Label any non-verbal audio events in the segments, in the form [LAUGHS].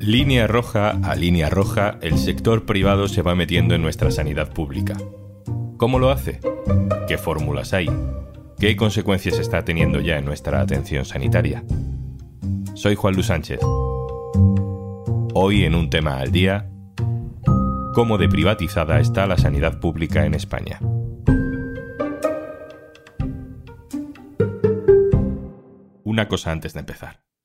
Línea roja a línea roja, el sector privado se va metiendo en nuestra sanidad pública. ¿Cómo lo hace? ¿Qué fórmulas hay? ¿Qué consecuencias está teniendo ya en nuestra atención sanitaria? Soy Juan Luis Sánchez. Hoy en un tema al día, ¿cómo de privatizada está la sanidad pública en España? Una cosa antes de empezar.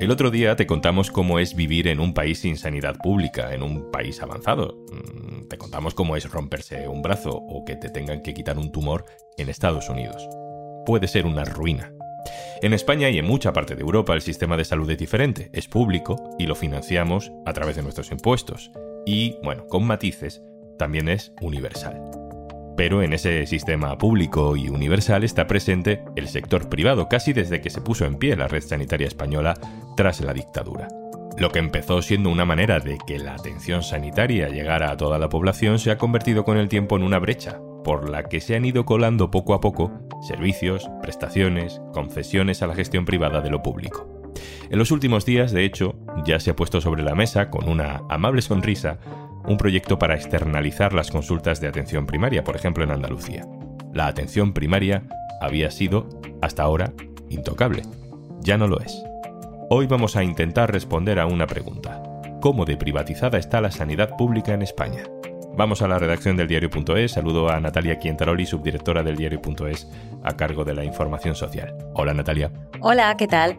El otro día te contamos cómo es vivir en un país sin sanidad pública, en un país avanzado. Mm, te contamos cómo es romperse un brazo o que te tengan que quitar un tumor en Estados Unidos. Puede ser una ruina. En España y en mucha parte de Europa el sistema de salud es diferente, es público y lo financiamos a través de nuestros impuestos. Y, bueno, con matices, también es universal. Pero en ese sistema público y universal está presente el sector privado casi desde que se puso en pie la red sanitaria española tras la dictadura. Lo que empezó siendo una manera de que la atención sanitaria llegara a toda la población se ha convertido con el tiempo en una brecha, por la que se han ido colando poco a poco servicios, prestaciones, concesiones a la gestión privada de lo público. En los últimos días, de hecho, ya se ha puesto sobre la mesa, con una amable sonrisa, un proyecto para externalizar las consultas de atención primaria, por ejemplo en Andalucía. La atención primaria había sido, hasta ahora, intocable. Ya no lo es. Hoy vamos a intentar responder a una pregunta. ¿Cómo de privatizada está la sanidad pública en España? Vamos a la redacción del diario.es. Saludo a Natalia Quientaroli, subdirectora del diario.es, a cargo de la información social. Hola Natalia. Hola, ¿qué tal?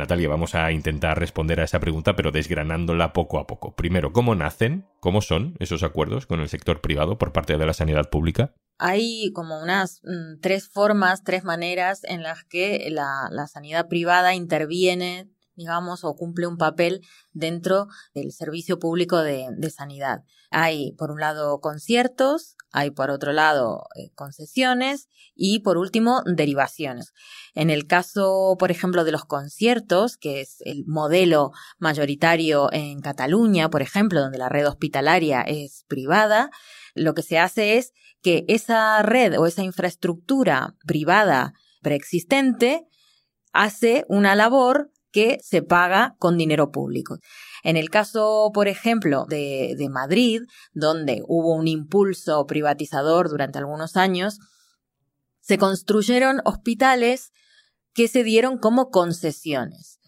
Natalia, vamos a intentar responder a esa pregunta, pero desgranándola poco a poco. Primero, ¿cómo nacen? ¿Cómo son esos acuerdos con el sector privado por parte de la sanidad pública? Hay como unas mm, tres formas, tres maneras en las que la, la sanidad privada interviene digamos, o cumple un papel dentro del servicio público de, sanidad. Hay, por un lado, conciertos, hay, por otro lado, eh, concesiones y, por último, derivaciones. En el caso, por ejemplo, de los conciertos, que es el modelo mayoritario en Cataluña, por ejemplo, donde la red hospitalaria es privada, lo que se hace es que esa red o esa infraestructura privada preexistente hace una labor que se paga con dinero público. En el caso, por ejemplo, de, de, Madrid, donde hubo un impulso privatizador durante algunos años, se construyeron hospitales que se dieron como concesiones.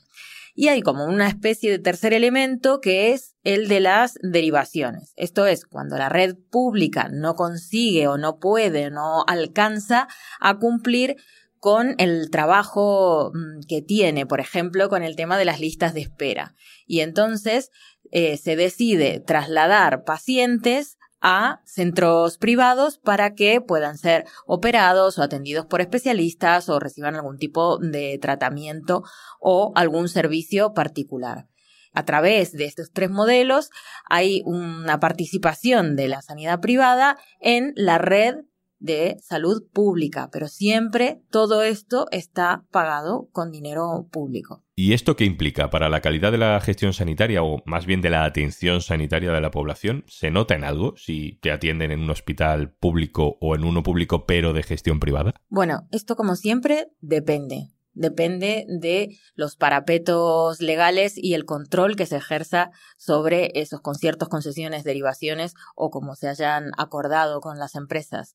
Y hay como una especie de tercer elemento que es el de las derivaciones. Esto es, cuando la red pública no consigue o no puede, no alcanza a cumplir con el trabajo mm, que tiene, por ejemplo, con el tema de las listas de espera. Y entonces eh, se decide trasladar pacientes a centros privados para que puedan ser operados o atendidos por especialistas o reciban algún tipo de tratamiento o algún servicio particular. A través de estos tres modelos hay una participación de la sanidad privada en la red de salud pública, pero siempre todo esto está pagado con dinero público. ¿Y esto qué implica para la calidad de la gestión sanitaria o más bien de la atención sanitaria de la población? ¿Se nota en algo si te atienden en un hospital público o en uno público pero de gestión privada? Bueno, esto como siempre depende. Depende de los parapetos legales y el control que se ejerza sobre esos conciertos, concesiones, derivaciones o como se hayan acordado con las empresas.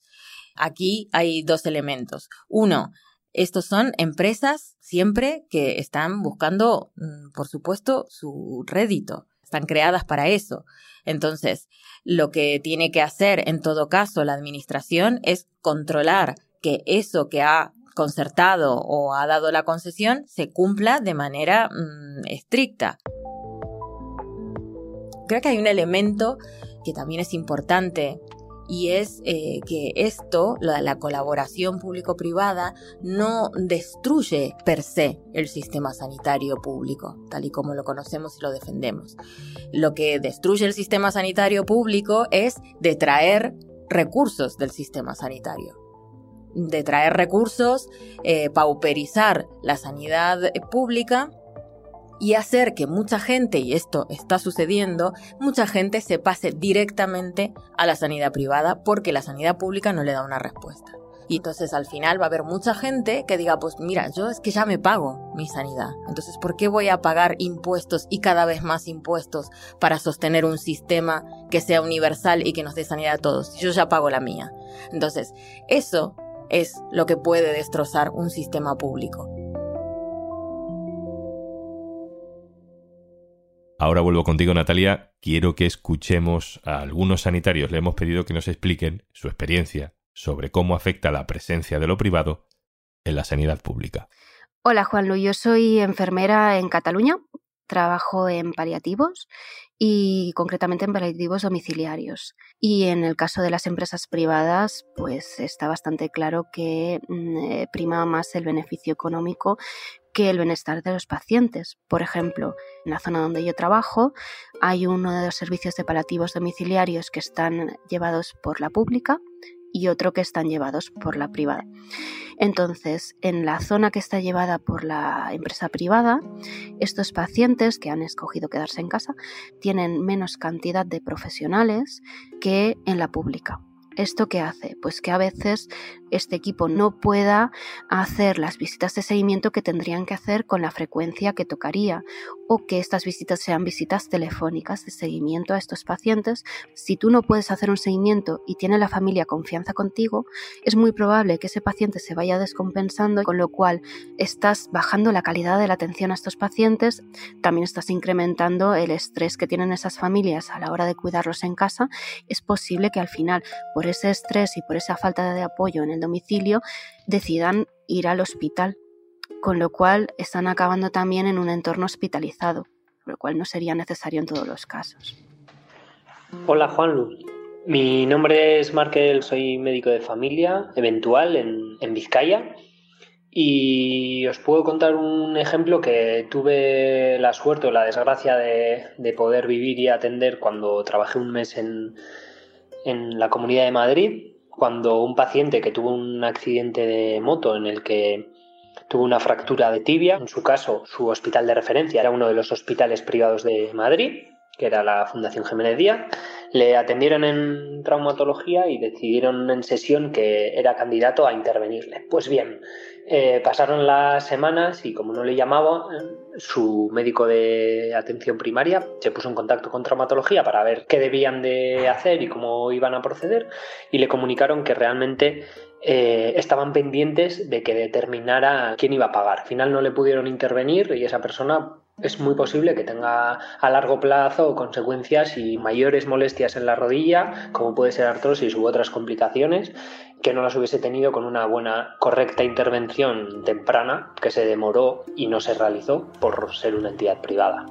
Aquí hay dos elementos. Uno, estos son empresas siempre que están buscando, mm, por supuesto, su rédito. Están creadas para eso. Entonces, lo que tiene que hacer en todo caso la administración es controlar que eso que ha concertado o ha dado la concesión se cumpla de manera mm, estricta. Creo que hay un elemento que también es importante y es eh, que esto, la, la colaboración público-privada, no destruye per se el sistema sanitario público, tal y como lo conocemos y lo defendemos. Lo que destruye el sistema sanitario público es detraer recursos del sistema sanitario de traer recursos, eh, pauperizar la sanidad pública y hacer que mucha gente, y esto está sucediendo, mucha gente se pase directamente a la sanidad privada porque la sanidad pública no le da una respuesta. Y entonces al final va a haber mucha gente que diga, pues mira, yo es que ya me pago mi sanidad. Entonces, ¿por qué voy a pagar impuestos y cada vez más impuestos para sostener un sistema que sea universal y que nos dé sanidad a todos? Yo ya pago la mía. Entonces, eso es lo que puede destrozar un sistema público. Ahora vuelvo contigo, Natalia. Quiero que escuchemos a algunos sanitarios. Le hemos pedido que nos expliquen su experiencia sobre cómo afecta la presencia de lo privado en la sanidad pública. Hola, Juanlu. Yo soy enfermera en Cataluña. Trabajo en paliativos y concretamente en paliativos domiciliarios. Y en el caso de las empresas privadas, pues está bastante claro que mm, eh, prima más el beneficio económico que el bienestar de los pacientes. Por ejemplo, en la zona donde yo trabajo hay uno de los servicios de paliativos domiciliarios que están llevados por la pública y otro que están llevados por la privada. Entonces, en la zona que está llevada por la empresa privada, estos pacientes que han escogido quedarse en casa tienen menos cantidad de profesionales que en la pública. ¿Esto qué hace? Pues que a veces este equipo no pueda hacer las visitas de seguimiento que tendrían que hacer con la frecuencia que tocaría o que estas visitas sean visitas telefónicas de seguimiento a estos pacientes. Si tú no puedes hacer un seguimiento y tiene la familia confianza contigo, es muy probable que ese paciente se vaya descompensando, con lo cual estás bajando la calidad de la atención a estos pacientes, también estás incrementando el estrés que tienen esas familias a la hora de cuidarlos en casa. Es posible que al final, por ese estrés y por esa falta de apoyo en el domicilio decidan ir al hospital, con lo cual están acabando también en un entorno hospitalizado, lo cual no sería necesario en todos los casos. Hola Juanlu, mi nombre es Markel, soy médico de familia eventual en, Vizcaya. Y os puedo contar un ejemplo que tuve la suerte o la desgracia de, poder vivir y atender cuando trabajé un mes en, en la Comunidad de Madrid cuando un paciente que tuvo un accidente de moto en el que tuvo una fractura de tibia, en su caso su hospital de referencia era uno de los hospitales privados de Madrid, que era la Fundación Jiménez Díaz, le atendieron en traumatología y decidieron en sesión que era candidato a intervenirle. Pues bien, eh, pasaron las semanas y como no le llamaba, su médico de atención primaria se puso en contacto con traumatología para ver qué debían de hacer y cómo iban a proceder y le comunicaron que realmente eh, estaban pendientes de que determinara quién iba a pagar. Al final no le pudieron intervenir y esa persona es muy posible que tenga a largo plazo consecuencias y mayores molestias en la rodilla, como puede ser artrosis u otras complicaciones, que no las hubiese tenido con una buena, correcta intervención temprana que se demoró y no se realizó por ser una entidad privada.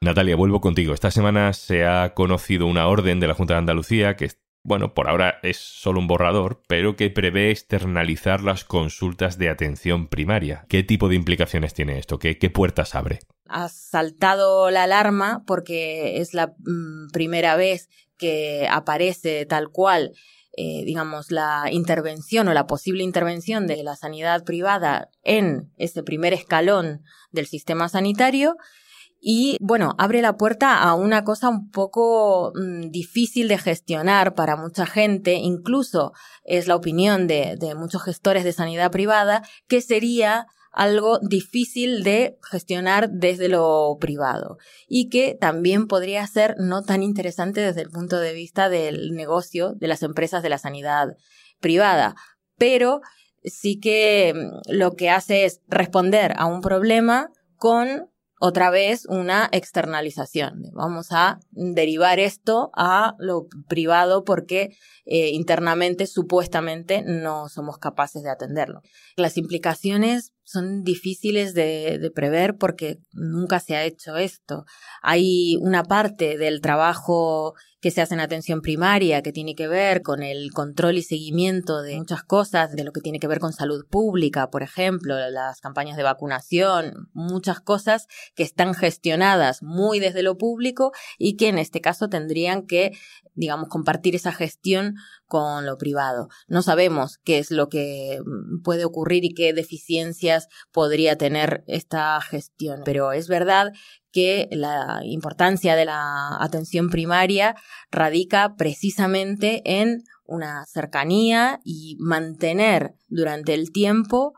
Natalia, vuelvo contigo. Esta semana se ha conocido una orden de la Junta de Andalucía que bueno, por ahora es solo un borrador, pero que prevé externalizar las consultas de atención primaria. ¿Qué tipo de implicaciones tiene esto? ¿Qué, puertas abre? Ha saltado la alarma porque es la mm, primera vez que aparece tal cual eh, digamos, la intervención o la posible intervención de la sanidad privada en ese primer escalón del sistema sanitario y bueno, abre la puerta a una cosa un poco mm, difícil de gestionar para mucha gente, incluso es la opinión de, muchos gestores de sanidad privada, que sería algo difícil de gestionar desde lo privado y que también podría ser no tan interesante desde el punto de vista del negocio de las empresas de la sanidad privada. Pero sí que mm, lo que hace es responder a un problema con otra vez una externalización. Vamos a derivar esto a lo privado porque eh, internamente supuestamente no somos capaces de atenderlo. Las implicaciones son difíciles de, prever porque nunca se ha hecho esto. Hay una parte del trabajo que se hace en atención primaria que tiene que ver con el control y seguimiento de muchas cosas, de lo que tiene que ver con salud pública, por ejemplo, las campañas de vacunación, muchas cosas que están gestionadas muy desde lo público y que en este caso tendrían que digamos, compartir esa gestión con lo privado. No sabemos qué es lo que mm, puede ocurrir y qué podría tener esta gestión, pero es verdad que la importancia de la atención primaria radica precisamente en una cercanía y mantener durante el tiempo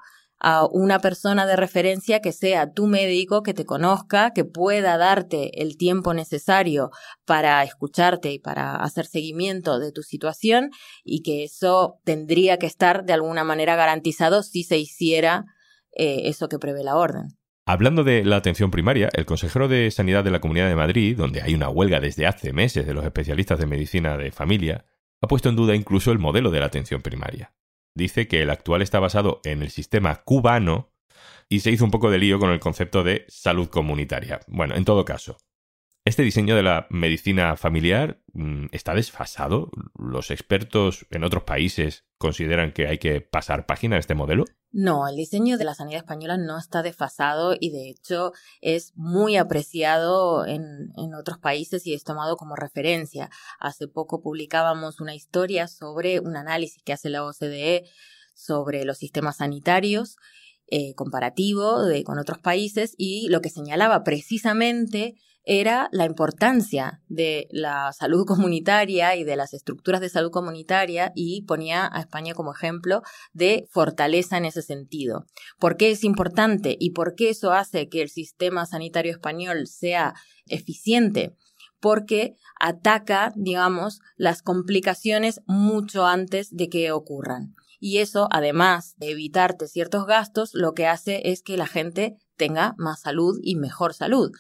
a una persona de referencia que sea tu médico, que te conozca, que pueda darte el tiempo necesario para escucharte y para hacer seguimiento de tu situación y que eso tendría que estar de alguna manera garantizado si se hiciera eh, eso que prevé la orden. Hablando de la atención primaria, el consejero de Sanidad de la Comunidad de Madrid, donde hay una huelga desde hace meses de los especialistas de medicina de familia, ha puesto en duda incluso el modelo de la atención primaria dice que el actual está basado en el sistema cubano y se hizo un poco de lío con el concepto de salud comunitaria. Bueno, en todo caso, este diseño de la medicina familiar mm, está desfasado. Los expertos en otros países consideran que hay que pasar página a este modelo. No, el diseño de la sanidad española no está desfasado y de hecho es muy apreciado en, en otros países y es tomado como referencia. Hace poco publicábamos una historia sobre un análisis que hace la OCDE sobre los sistemas sanitarios eh, comparativo de, con otros países y lo que señalaba precisamente era la importancia de la salud [LAUGHS] comunitaria y de las estructuras de salud comunitaria y ponía a España como ejemplo de fortaleza en ese sentido. ¿Por qué es importante y por qué eso hace que el sistema sanitario español sea eficiente? Porque ataca, digamos, las complicaciones mucho antes de que ocurran. Y eso, además de evitarte ciertos gastos, lo que hace es que la gente tenga más salud y mejor salud.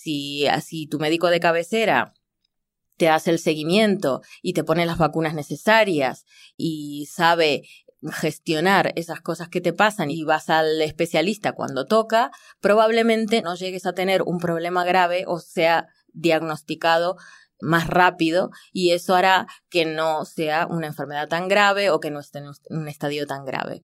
Si, si tu médico de cabecera te hace el seguimiento y te pone las vacunas necesarias y sabe gestionar esas cosas que te pasan y vas al especialista cuando toca, probablemente no llegues a tener un problema grave o sea diagnosticado más rápido y eso hará que no sea una enfermedad tan grave o que no esté en un estadio tan grave.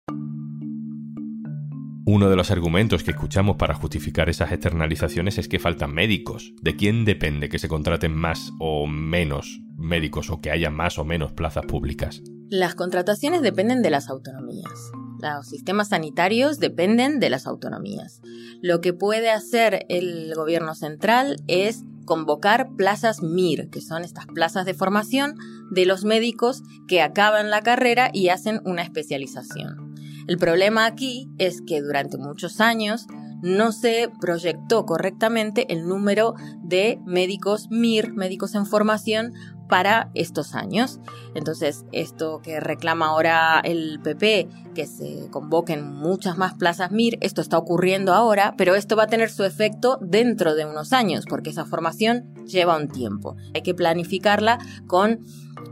Uno de los argumentos que escuchamos para justificar esas externalizaciones es que faltan médicos. ¿De quién depende que se contraten más o menos médicos o que haya más o menos plazas públicas? Las contrataciones dependen de las autonomías. Los sistemas sanitarios dependen de las autonomías. Lo que puede hacer el gobierno central es convocar plazas MIR, que son estas plazas de formación de los médicos que acaban la carrera y hacen una especialización. El problema aquí es que durante muchos años no se proyectó correctamente el número de médicos MIR, médicos en formación, para estos años. Entonces, esto que reclama ahora el PP, que se convoquen muchas más plazas MIR, esto está ocurriendo ahora, pero esto va a tener su efecto dentro de unos años, porque esa formación lleva un tiempo. Hay que planificarla con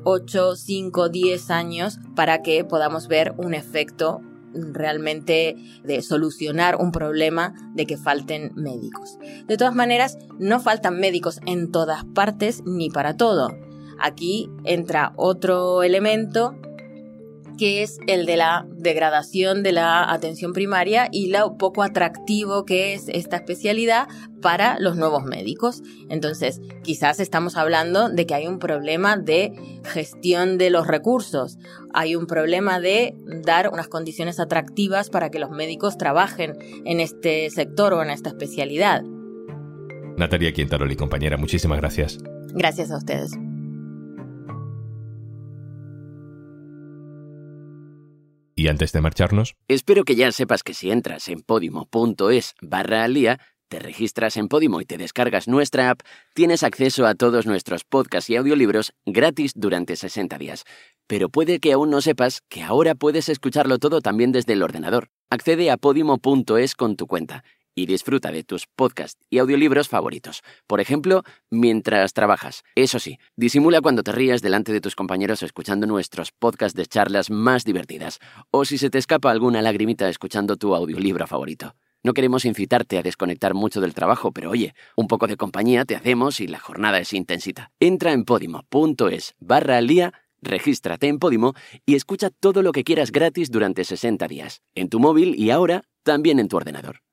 8, 5, 10 años para que podamos ver un efecto realmente de solucionar un problema de que falten médicos. De todas maneras, no faltan médicos en todas partes ni para todo. Aquí entra otro elemento que es el de la degradación de la atención primaria y lo poco atractivo que es esta especialidad para los nuevos médicos. Entonces, quizás estamos hablando de que hay un problema de gestión de los recursos, hay un problema de dar unas condiciones atractivas para que los médicos trabajen en este sector o en esta especialidad. Natalia Quintaroli, compañera, muchísimas gracias. Gracias a ustedes. Y antes de marcharnos... Espero que ya sepas que si entras en podimo.es barra al día, te registras en Podimo y te descargas nuestra app, tienes acceso a todos nuestros podcasts y audiolibros gratis durante 60 días. Pero puede que aún no sepas que ahora puedes escucharlo todo también desde el ordenador. Accede a podimo.es con tu cuenta y disfruta de tus podcasts y audiolibros favoritos. Por ejemplo, mientras trabajas. Eso sí, disimula cuando te rías delante de tus compañeros escuchando nuestros podcasts de charlas más divertidas, o si se te escapa alguna lagrimita escuchando tu audiolibro favorito. No queremos incitarte a desconectar mucho del trabajo, pero oye, un poco de compañía te hacemos y la jornada es intensita. Entra en podimo.es barra al día, regístrate en Podimo y escucha todo lo que quieras gratis durante 60 días, en tu móvil y ahora también en tu ordenador.